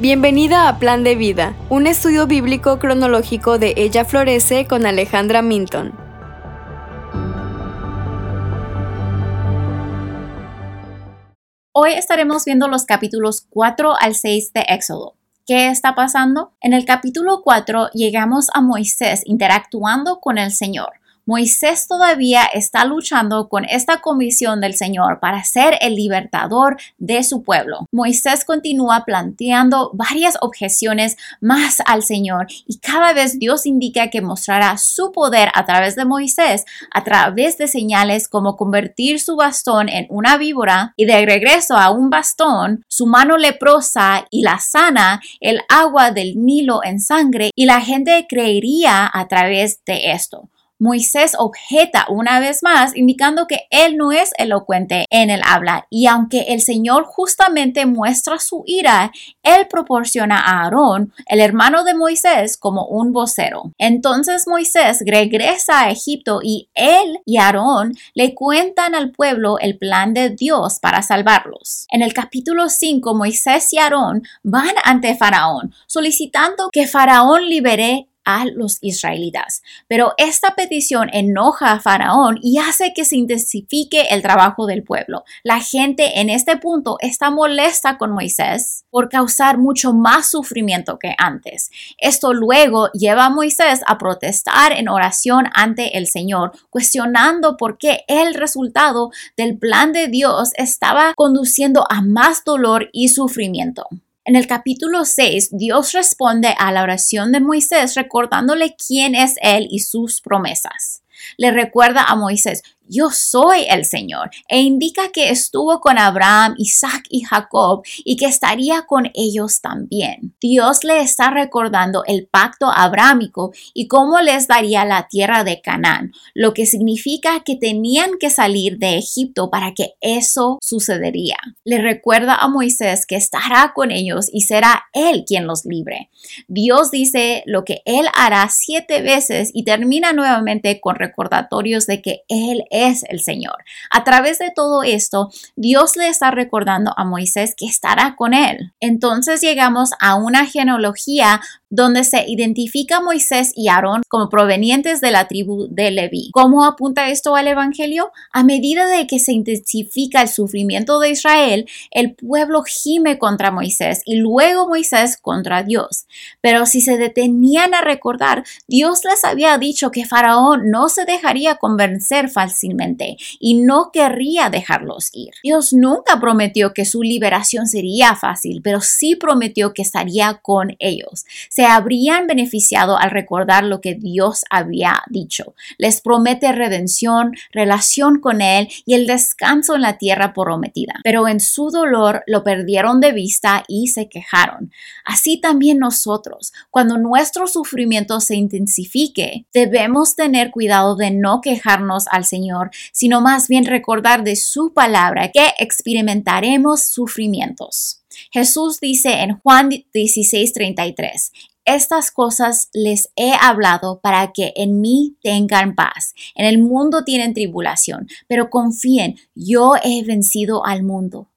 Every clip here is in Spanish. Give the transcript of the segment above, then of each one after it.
Bienvenida a Plan de Vida, un estudio bíblico cronológico de Ella Florece con Alejandra Minton. Hoy estaremos viendo los capítulos 4 al 6 de Éxodo. ¿Qué está pasando? En el capítulo 4 llegamos a Moisés interactuando con el Señor. Moisés todavía está luchando con esta comisión del Señor para ser el libertador de su pueblo. Moisés continúa planteando varias objeciones más al Señor y cada vez Dios indica que mostrará su poder a través de Moisés, a través de señales como convertir su bastón en una víbora y de regreso a un bastón, su mano leprosa y la sana, el agua del Nilo en sangre y la gente creería a través de esto. Moisés objeta una vez más, indicando que él no es elocuente en el habla y aunque el Señor justamente muestra su ira, él proporciona a Aarón, el hermano de Moisés, como un vocero. Entonces Moisés regresa a Egipto y él y Aarón le cuentan al pueblo el plan de Dios para salvarlos. En el capítulo 5, Moisés y Aarón van ante Faraón, solicitando que Faraón libere a los israelitas. Pero esta petición enoja a Faraón y hace que se intensifique el trabajo del pueblo. La gente en este punto está molesta con Moisés por causar mucho más sufrimiento que antes. Esto luego lleva a Moisés a protestar en oración ante el Señor, cuestionando por qué el resultado del plan de Dios estaba conduciendo a más dolor y sufrimiento. En el capítulo 6, Dios responde a la oración de Moisés recordándole quién es Él y sus promesas. Le recuerda a Moisés, yo soy el Señor, e indica que estuvo con Abraham, Isaac y Jacob y que estaría con ellos también. Dios le está recordando el pacto abrámico y cómo les daría la tierra de Canaán, lo que significa que tenían que salir de Egipto para que eso sucedería. Le recuerda a Moisés que estará con ellos y será él quien los libre. Dios dice lo que él hará siete veces y termina nuevamente con recordatorios de que él es es el Señor. A través de todo esto, Dios le está recordando a Moisés que estará con él. Entonces llegamos a una genealogía donde se identifica a Moisés y Aarón como provenientes de la tribu de Leví. ¿Cómo apunta esto al Evangelio? A medida de que se intensifica el sufrimiento de Israel, el pueblo gime contra Moisés y luego Moisés contra Dios. Pero si se detenían a recordar, Dios les había dicho que Faraón no se dejaría convencer fácilmente y no querría dejarlos ir. Dios nunca prometió que su liberación sería fácil, pero sí prometió que estaría con ellos habrían beneficiado al recordar lo que Dios había dicho. Les promete redención, relación con Él y el descanso en la tierra prometida. Pero en su dolor lo perdieron de vista y se quejaron. Así también nosotros, cuando nuestro sufrimiento se intensifique, debemos tener cuidado de no quejarnos al Señor, sino más bien recordar de su palabra que experimentaremos sufrimientos. Jesús dice en Juan 16:33, estas cosas les he hablado para que en mí tengan paz. En el mundo tienen tribulación, pero confíen, yo he vencido al mundo.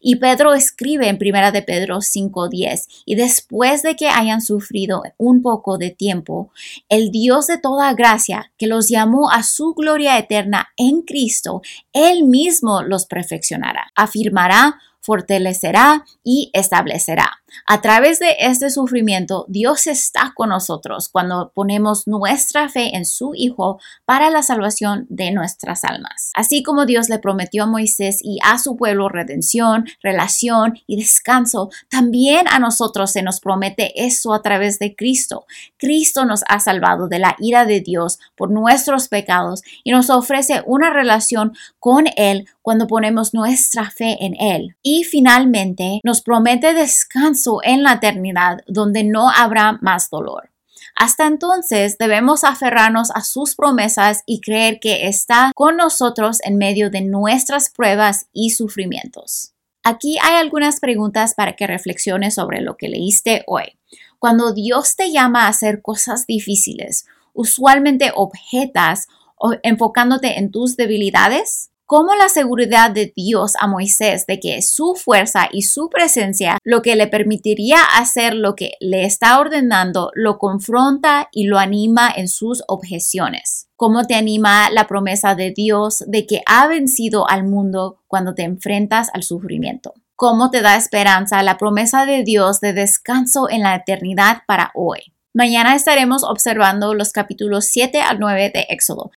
Y Pedro escribe en 1 de Pedro 5:10, y después de que hayan sufrido un poco de tiempo, el Dios de toda gracia, que los llamó a su gloria eterna en Cristo, él mismo los perfeccionará, afirmará, fortalecerá y establecerá. A través de este sufrimiento, Dios está con nosotros cuando ponemos nuestra fe en su Hijo para la salvación de nuestras almas. Así como Dios le prometió a Moisés y a su pueblo redención, relación y descanso, también a nosotros se nos promete eso a través de Cristo. Cristo nos ha salvado de la ira de Dios por nuestros pecados y nos ofrece una relación con Él cuando ponemos nuestra fe en Él. Y finalmente nos promete descanso en la eternidad donde no habrá más dolor. Hasta entonces debemos aferrarnos a sus promesas y creer que está con nosotros en medio de nuestras pruebas y sufrimientos. Aquí hay algunas preguntas para que reflexiones sobre lo que leíste hoy. Cuando Dios te llama a hacer cosas difíciles, usualmente objetas o enfocándote en tus debilidades, cómo la seguridad de Dios a Moisés de que su fuerza y su presencia, lo que le permitiría hacer lo que le está ordenando, lo confronta y lo anima en sus objeciones. Cómo te anima la promesa de Dios de que ha vencido al mundo cuando te enfrentas al sufrimiento. Cómo te da esperanza la promesa de Dios de descanso en la eternidad para hoy. Mañana estaremos observando los capítulos 7 al 9 de Éxodo.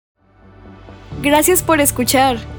Gracias por escuchar.